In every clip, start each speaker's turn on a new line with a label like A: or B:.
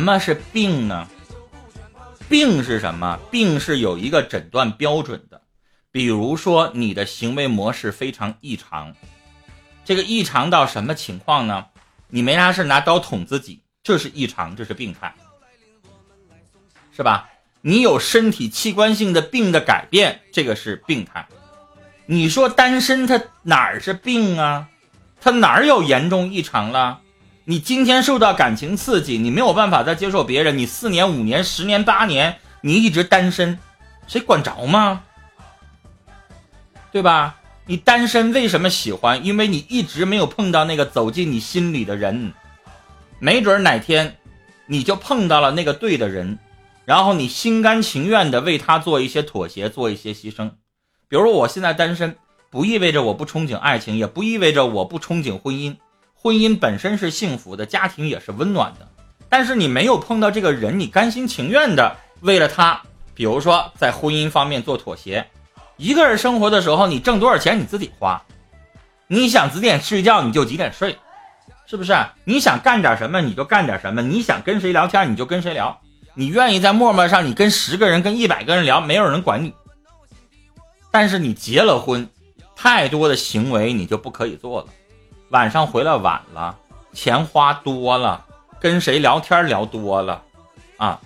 A: 什么是病呢？病是什么？病是有一个诊断标准的，比如说你的行为模式非常异常，这个异常到什么情况呢？你没啥事拿刀捅自己，这是异常，这是病态，是吧？你有身体器官性的病的改变，这个是病态。你说单身他哪儿是病啊？他哪儿有严重异常了？你今天受到感情刺激，你没有办法再接受别人，你四年、五年、十年、八年，你一直单身，谁管着吗？对吧？你单身为什么喜欢？因为你一直没有碰到那个走进你心里的人，没准哪天你就碰到了那个对的人，然后你心甘情愿的为他做一些妥协，做一些牺牲。比如我现在单身，不意味着我不憧憬爱情，也不意味着我不憧憬婚姻。婚姻本身是幸福的，家庭也是温暖的。但是你没有碰到这个人，你甘心情愿的为了他，比如说在婚姻方面做妥协。一个人生活的时候，你挣多少钱你自己花，你想几点睡觉你就几点睡，是不是？你想干点什么你就干点什么，你想跟谁聊天你就跟谁聊，你愿意在陌陌上你跟十个人跟一百个人聊，没有人管你。但是你结了婚，太多的行为你就不可以做了。晚上回来晚了，钱花多了，跟谁聊天聊多了，啊，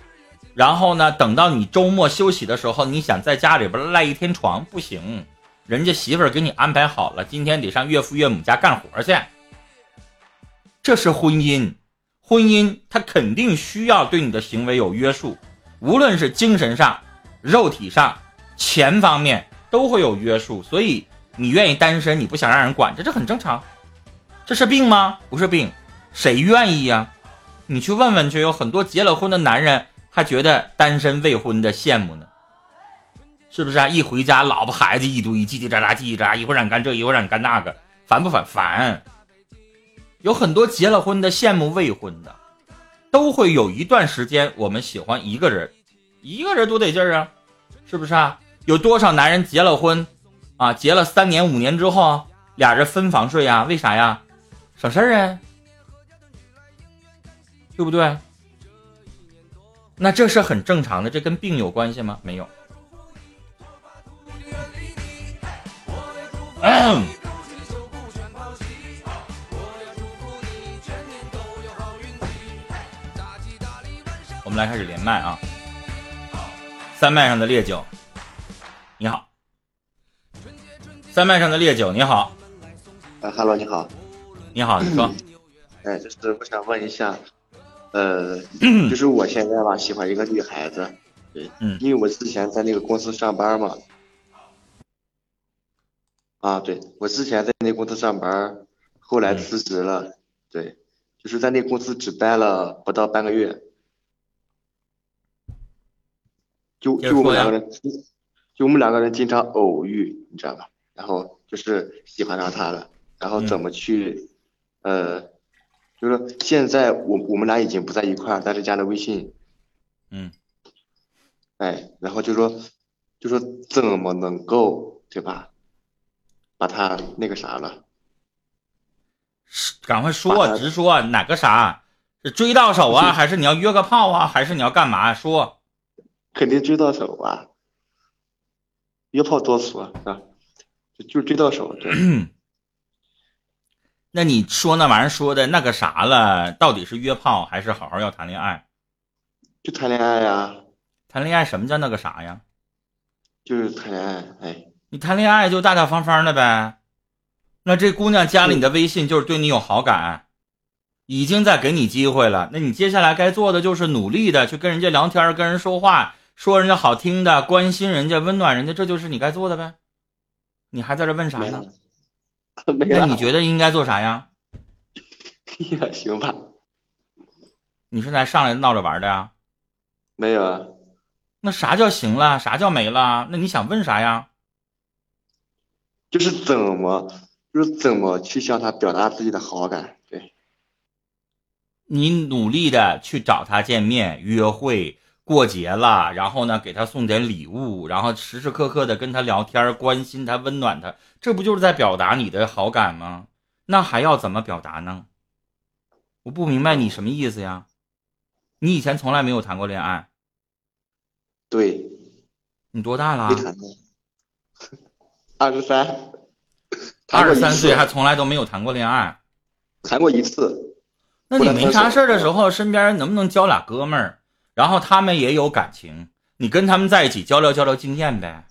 A: 然后呢，等到你周末休息的时候，你想在家里边赖一天床不行，人家媳妇儿给你安排好了，今天得上岳父岳母家干活去。这是婚姻，婚姻它肯定需要对你的行为有约束，无论是精神上、肉体上、钱方面。都会有约束，所以你愿意单身，你不想让人管着，这很正常。这是病吗？不是病，谁愿意呀？你去问问去，有很多结了婚的男人还觉得单身未婚的羡慕呢，是不是啊？一回家，老婆孩子一堆，叽叽喳喳，叽叽喳，一会儿让你干这，一会儿让你干那个，烦不烦？烦。有很多结了婚的羡慕未婚的，都会有一段时间，我们喜欢一个人，一个人多得劲儿啊，是不是啊？有多少男人结了婚，啊，结了三年五年之后，俩人分房睡呀？为啥呀？省事儿啊，对不对？那这是很正常的，这跟病有关系吗？没有。我们来开始连麦啊，三麦上的烈酒。你好，三麦上的烈酒，你好。
B: 啊哈喽，你好。
A: 你好，你说。
B: 哎，就是我想问一下，呃，就是我现在吧，喜欢一个女孩子，对，嗯，因为我之前在那个公司上班嘛。啊，对，我之前在那公司上班，后来辞职了，对，就是在那公司只待了不到半个月，就就我们两个人。就我们两个人经常偶遇，你知道吧？然后就是喜欢上他了，然后怎么去，呃，就是说现在我我们俩已经不在一块儿，但是加了微信，
A: 嗯，
B: 哎，然后就说，就说怎么能够对吧，把他那个啥了？
A: 赶快说，直说哪个啥？是追到手啊，还是你要约个炮啊，还是你要干嘛？说，
B: 肯定追到手啊。约炮多俗啊，就就追到手。对。
A: 那你说那玩意儿说的那个啥了？到底是约炮还是好好要谈恋爱？
B: 就谈恋爱呀。
A: 谈恋爱什么叫那个啥呀？
B: 就是谈恋爱，哎。
A: 你谈恋爱就大大方方的呗。那这姑娘加了你的微信，就是对你有好感，已经在给你机会了。那你接下来该做的就是努力的去跟人家聊天，跟人说话。说人家好听的，关心人家，温暖人家，这就是你该做的呗。你还在这问啥呢？那你觉得应该做啥呀？
B: 呀，行吧。
A: 你是来上来闹着玩的呀？
B: 没有啊。
A: 那啥叫行了？啥叫没了？那你想问啥呀？
B: 就是怎么，就是怎么去向他表达自己的好感？对。
A: 你努力的去找他见面约会。过节了，然后呢，给他送点礼物，然后时时刻刻的跟他聊天，关心他，温暖他，这不就是在表达你的好感吗？那还要怎么表达呢？我不明白你什么意思呀？你以前从来没有谈过恋爱？
B: 对。
A: 你多大了？
B: 没谈过。二十三。
A: 二十三岁还从来都没有谈过恋爱。
B: 谈过一次。
A: 那你没啥事的时候，身边能不能交俩哥们儿？然后他们也有感情，你跟他们在一起交流交流经验呗。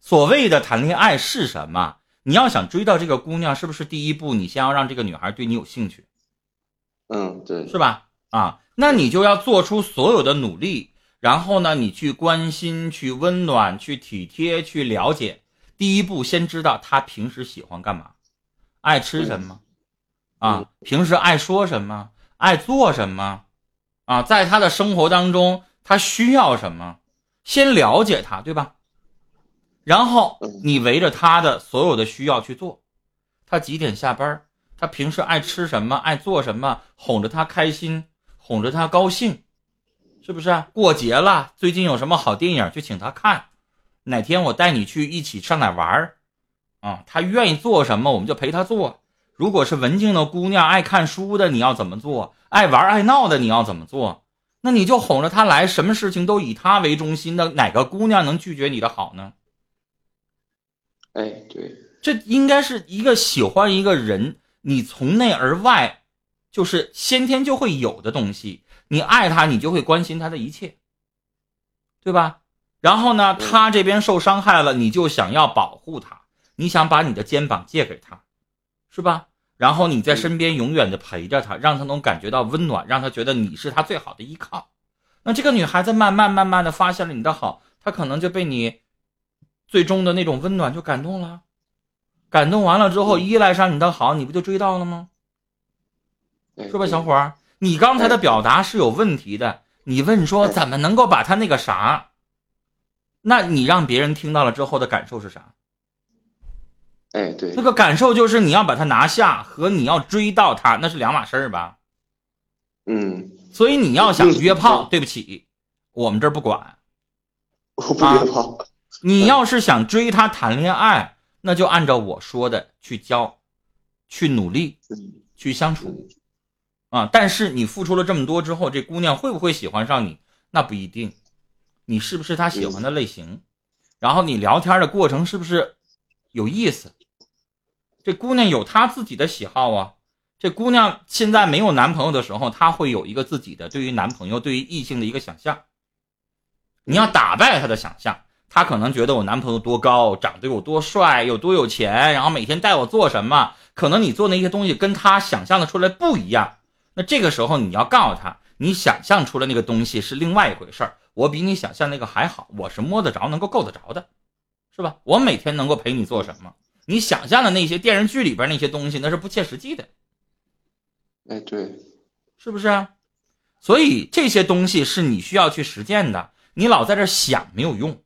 A: 所谓的谈恋爱是什么？你要想追到这个姑娘，是不是第一步你先要让这个女孩对你有兴趣？
B: 嗯，对，
A: 是吧？啊，那你就要做出所有的努力，然后呢，你去关心、去温暖、去体贴、去了解。第一步，先知道她平时喜欢干嘛，爱吃什么，啊，平时爱说什么，爱做什么，啊，在他的生活当中，他需要什么，先了解他，对吧？然后你围着他的所有的需要去做，他几点下班？他平时爱吃什么，爱做什么，哄着他开心。哄着他高兴，是不是？过节了，最近有什么好电影就请他看。哪天我带你去一起上哪玩？啊，他愿意做什么我们就陪他做。如果是文静的姑娘，爱看书的，你要怎么做？爱玩爱闹的，你要怎么做？那你就哄着她来，什么事情都以她为中心的，哪个姑娘能拒绝你的好呢？
B: 哎，对，
A: 这应该是一个喜欢一个人，你从内而外。就是先天就会有的东西，你爱他，你就会关心他的一切，对吧？然后呢，他这边受伤害了，你就想要保护他，你想把你的肩膀借给他，是吧？然后你在身边永远的陪着他，让他能感觉到温暖，让他觉得你是他最好的依靠。那这个女孩子慢慢慢慢的发现了你的好，她可能就被你最终的那种温暖就感动了，感动完了之后依赖上你的好，你不就追到了吗？是吧，小伙儿？你刚才的表达是有问题的。你问说怎么能够把他那个啥？那你让别人听到了之后的感受是啥？
B: 哎，对，
A: 那个感受就是你要把他拿下和你要追到他那是两码事儿吧？
B: 嗯。
A: 所以你要想约炮，对不起，我们这儿不管。
B: 我不约炮。
A: 你要是想追他谈恋爱，那就按照我说的去教，去努力，去相处。啊！但是你付出了这么多之后，这姑娘会不会喜欢上你？那不一定。你是不是她喜欢的类型？然后你聊天的过程是不是有意思？这姑娘有她自己的喜好啊。这姑娘现在没有男朋友的时候，她会有一个自己的对于男朋友、对于异性的一个想象。你要打败她的想象，她可能觉得我男朋友多高，长得有多帅，有多有钱，然后每天带我做什么？可能你做那些东西跟她想象的出来不一样。那这个时候你要告诉她，你想象出来那个东西是另外一回事儿。我比你想象那个还好，我是摸得着、能够够得着的，是吧？我每天能够陪你做什么？你想象的那些电视剧里边那些东西，那是不切实际的。
B: 哎，对，
A: 是不是啊？所以这些东西是你需要去实践的。你老在这想没有用。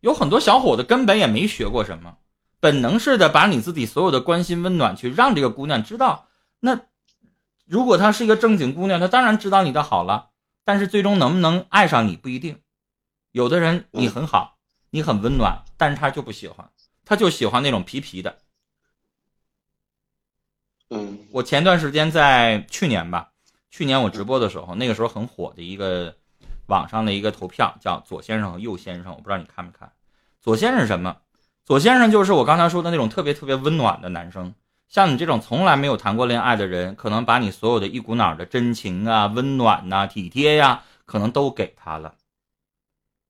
A: 有很多小伙子根本也没学过什么，本能似的把你自己所有的关心、温暖去让这个姑娘知道，那。如果她是一个正经姑娘，她当然知道你的好了，但是最终能不能爱上你不一定。有的人你很好，你很温暖，但是他就不喜欢，他就喜欢那种皮皮的。
B: 嗯，
A: 我前段时间在去年吧，去年我直播的时候，那个时候很火的一个网上的一个投票叫左先生和右先生，我不知道你看没看。左先生什么？左先生就是我刚才说的那种特别特别温暖的男生。像你这种从来没有谈过恋爱的人，可能把你所有的一股脑的真情啊、温暖呐、体贴呀，可能都给他了。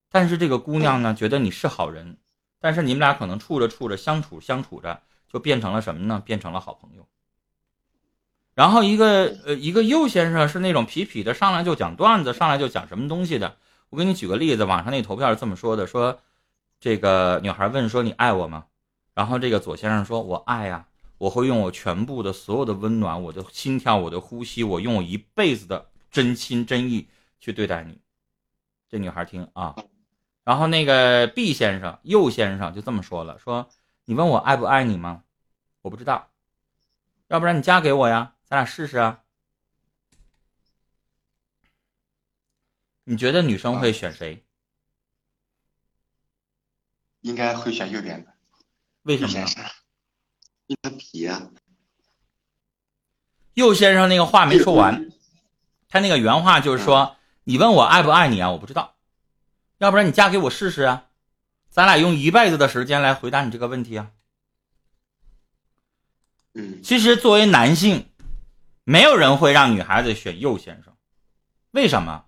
A: 但是这个姑娘呢，觉得你是好人，但是你们俩可能处着处着，相处相处着，就变成了什么呢？变成了好朋友。然后一个呃，一个右先生是那种痞痞的，上来就讲段子，上来就讲什么东西的。我给你举个例子，网上那投票是这么说的：说这个女孩问说你爱我吗？然后这个左先生说我爱呀。我会用我全部的所有的温暖，我的心跳，我的呼吸，我用我一辈子的真心真意去对待你。这女孩听啊，然后那个 B 先生、右先生就这么说了：说你问我爱不爱你吗？我不知道，要不然你嫁给我呀，咱俩试试啊。你觉得女生会选谁？
B: 应该会选右边的。
A: 为什么？
B: 他皮呀，
A: 右先生那个话没说完，他那个原话就是说：“你问我爱不爱你啊？我不知道，要不然你嫁给我试试啊？咱俩用一辈子的时间来回答你这个问题啊。”
B: 嗯，
A: 其实作为男性，没有人会让女孩子选右先生，为什么？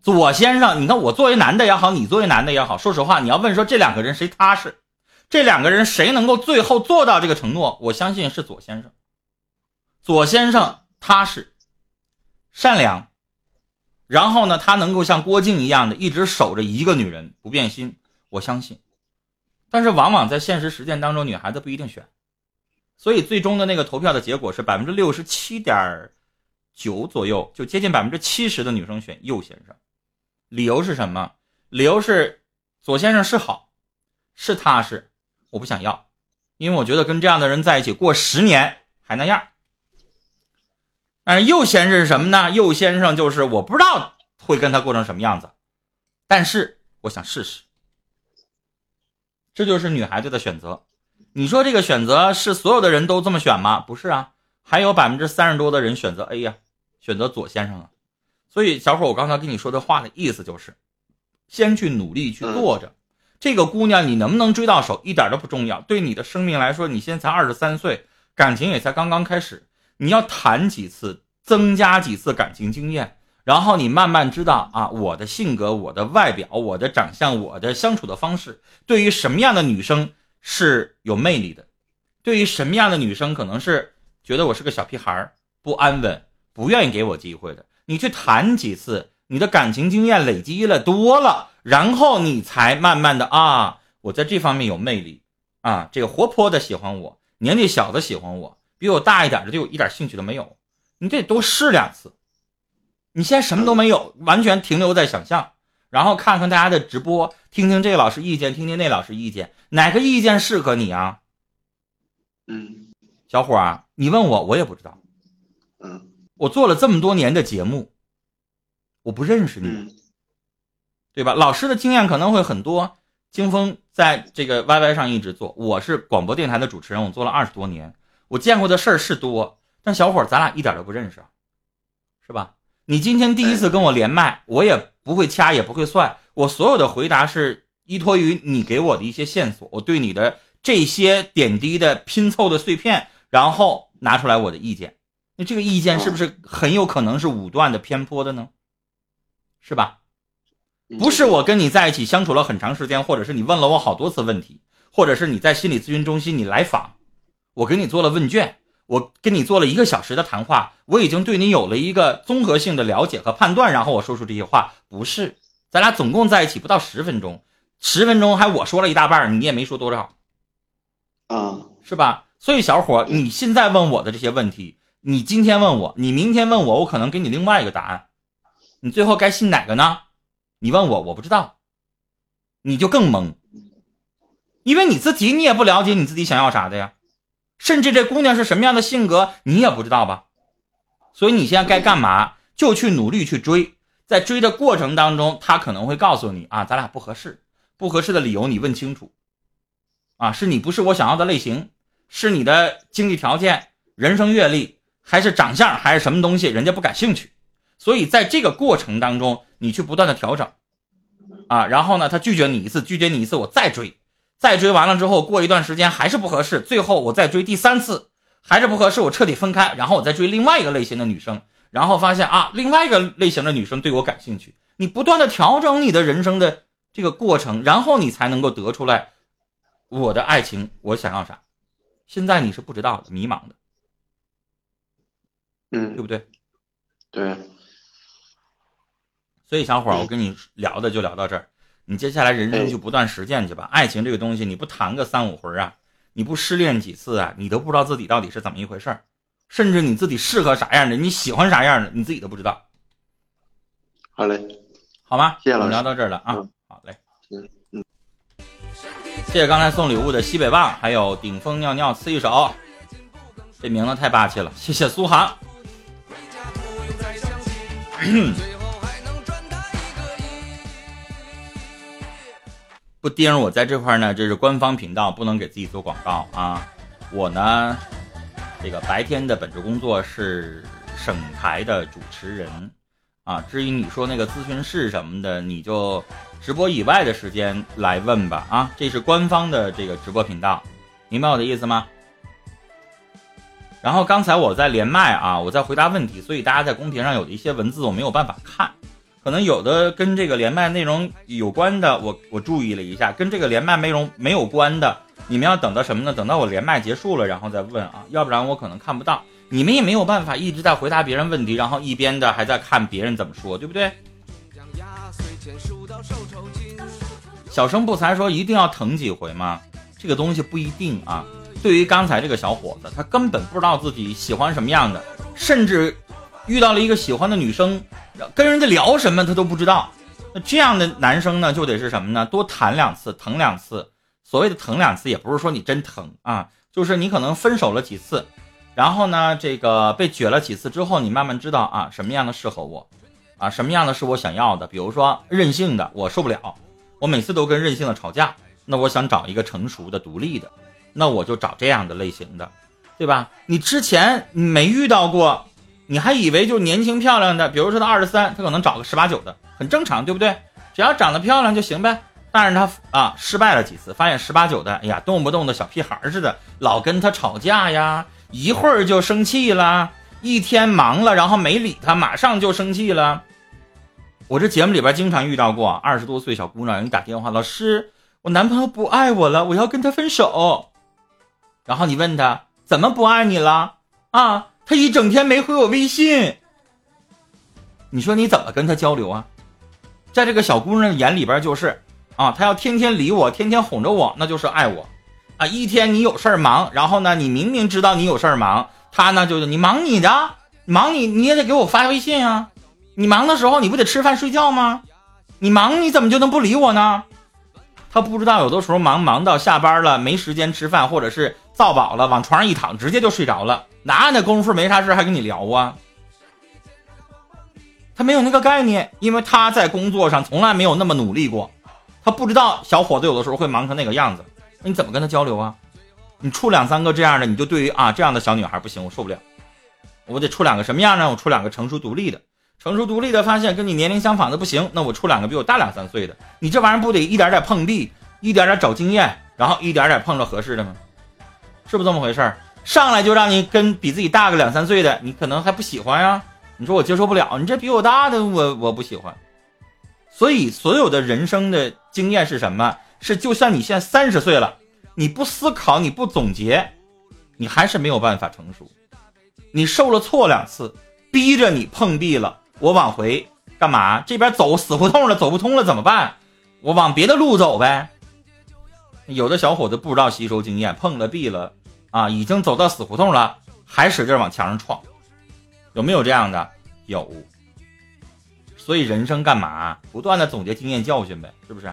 A: 左先生，你看我作为男的也好，你作为男的也好，说实话，你要问说这两个人谁踏实，这两个人谁能够最后做到这个承诺，我相信是左先生。左先生踏实、善良，然后呢，他能够像郭靖一样的一直守着一个女人不变心，我相信。但是往往在现实实践当中，女孩子不一定选，所以最终的那个投票的结果是百分之六十七点九左右，就接近百分之七十的女生选右先生。理由是什么？理由是左先生是好，是踏实，我不想要，因为我觉得跟这样的人在一起过十年还那样。但是右先生是什么呢？右先生就是我不知道会跟他过成什么样子，但是我想试试。这就是女孩子的选择。你说这个选择是所有的人都这么选吗？不是啊，还有百分之三十多的人选择 A 呀，选择左先生啊。所以，小伙，我刚才跟你说的话的意思就是，先去努力去做着。这个姑娘，你能不能追到手，一点都不重要。对你的生命来说，你现在才二十三岁，感情也才刚刚开始。你要谈几次，增加几次感情经验，然后你慢慢知道啊，我的性格、我的外表、我的长相、我的相处的方式，对于什么样的女生是有魅力的，对于什么样的女生可能是觉得我是个小屁孩儿不安稳，不愿意给我机会的。你去谈几次，你的感情经验累积了多了，然后你才慢慢的啊，我在这方面有魅力啊，这个活泼的喜欢我，年纪小的喜欢我，比我大一点的对我一点兴趣都没有。你得多试两次。你现在什么都没有，完全停留在想象，然后看看大家的直播，听听这个老师意见，听听那老师意见，哪个意见适合你啊？
B: 嗯，
A: 小伙儿，你问我，我也不知道。
B: 嗯。
A: 我做了这么多年的节目，我不认识你，对吧？老师的经验可能会很多。金峰在这个 YY 上一直做，我是广播电台的主持人，我做了二十多年，我见过的事儿是多。但小伙儿，咱俩一点都不认识，是吧？你今天第一次跟我连麦，我也不会掐，也不会算，我所有的回答是依托于你给我的一些线索，我对你的这些点滴的拼凑的碎片，然后拿出来我的意见。那这个意见是不是很有可能是武断的、偏颇的呢？是吧？不是我跟你在一起相处了很长时间，或者是你问了我好多次问题，或者是你在心理咨询中心你来访，我给你做了问卷，我跟你做了一个小时的谈话，我已经对你有了一个综合性的了解和判断，然后我说出这些话，不是？咱俩总共在一起不到十分钟，十分钟还我说了一大半，你也没说多少，
B: 啊，
A: 是吧？所以小伙，你现在问我的这些问题。你今天问我，你明天问我，我可能给你另外一个答案。你最后该信哪个呢？你问我，我不知道，你就更懵，因为你自己你也不了解你自己想要啥的呀，甚至这姑娘是什么样的性格你也不知道吧？所以你现在该干嘛？就去努力去追，在追的过程当中，她可能会告诉你啊，咱俩不合适，不合适的理由你问清楚，啊，是你不是我想要的类型，是你的经济条件、人生阅历。还是长相还是什么东西，人家不感兴趣，所以在这个过程当中，你去不断的调整，啊，然后呢，他拒绝你一次，拒绝你一次，我再追，再追完了之后，过一段时间还是不合适，最后我再追第三次，还是不合适，我彻底分开，然后我再追另外一个类型的女生，然后发现啊，另外一个类型的女生对我感兴趣，你不断的调整你的人生的这个过程，然后你才能够得出来，我的爱情我想要啥，现在你是不知道的，迷茫的。
B: 嗯，
A: 对不对？
B: 对。
A: 所以小伙儿，我跟你聊的就聊到这儿，你接下来人生就不断实践去吧。爱情这个东西，你不谈个三五回啊，你不失恋几次啊，你都不知道自己到底是怎么一回事儿，甚至你自己适合啥样的，你喜欢啥样的，你自己都不知道。
B: 好嘞，
A: 好吗？
B: 谢谢老师。
A: 聊到这儿了啊，好嘞。
B: 嗯嗯。
A: 谢谢刚才送礼物的西北旺，还有顶峰尿尿刺一手，这名字太霸气了。谢谢苏杭。不盯我在这块呢，这是官方频道，不能给自己做广告啊。我呢，这个白天的本职工作是省台的主持人，啊。至于你说那个咨询室什么的，你就直播以外的时间来问吧啊。这是官方的这个直播频道，明白我的意思吗？然后刚才我在连麦啊，我在回答问题，所以大家在公屏上有的一些文字我没有办法看，可能有的跟这个连麦内容有关的，我我注意了一下，跟这个连麦内容没有关的，你们要等到什么呢？等到我连麦结束了，然后再问啊，要不然我可能看不到。你们也没有办法一直在回答别人问题，然后一边的还在看别人怎么说，对不对？小生不才说一定要疼几回吗？这个东西不一定啊。对于刚才这个小伙子，他根本不知道自己喜欢什么样的，甚至遇到了一个喜欢的女生，跟人家聊什么他都不知道。那这样的男生呢，就得是什么呢？多谈两次，疼两次。所谓的疼两次，也不是说你真疼啊，就是你可能分手了几次，然后呢，这个被撅了几次之后，你慢慢知道啊，什么样的适合我，啊，什么样的是我想要的。比如说任性的，我受不了，我每次都跟任性的吵架，那我想找一个成熟的、独立的。那我就找这样的类型的，对吧？你之前没遇到过，你还以为就年轻漂亮的，比如说他二十三，他可能找个十八九的，很正常，对不对？只要长得漂亮就行呗。但是他啊，失败了几次，发现十八九的，哎呀，动不动的小屁孩似的，老跟他吵架呀，一会儿就生气了，一天忙了，然后没理他，马上就生气了。我这节目里边经常遇到过二十多岁小姑娘，人打电话，老师，我男朋友不爱我了，我要跟他分手。然后你问他怎么不爱你了啊？他一整天没回我微信。你说你怎么跟他交流啊？在这个小姑娘眼里边就是啊，他要天天理我，天天哄着我，那就是爱我啊。一天你有事儿忙，然后呢，你明明知道你有事儿忙，他呢就是你忙你的，忙你你也得给我发微信啊。你忙的时候你不得吃饭睡觉吗？你忙你怎么就能不理我呢？他不知道有的时候忙忙到下班了没时间吃饭，或者是。造饱了，往床上一躺，直接就睡着了。哪有那功夫没啥事还跟你聊啊？他没有那个概念，因为他在工作上从来没有那么努力过，他不知道小伙子有的时候会忙成那个样子。那你怎么跟他交流啊？你处两三个这样的，你就对于啊这样的小女孩不行，我受不了。我得处两个什么样呢？我处两个成熟独立的，成熟独立的发现跟你年龄相仿的不行，那我处两个比我大两三岁的。你这玩意儿不得一点点碰壁，一点点找经验，然后一点点碰着合适的吗？是不是这么回事儿？上来就让你跟比自己大个两三岁的，你可能还不喜欢呀？你说我接受不了，你这比我大的，我我不喜欢。所以，所有的人生的经验是什么？是就算你现在三十岁了，你不思考，你不总结，你还是没有办法成熟。你受了挫两次，逼着你碰壁了，我往回干嘛？这边走死胡同了，走不通了怎么办？我往别的路走呗。有的小伙子不知道吸收经验，碰了壁了，啊，已经走到死胡同了，还使劲往墙上撞，有没有这样的？有。所以人生干嘛？不断的总结经验教训呗，是不是？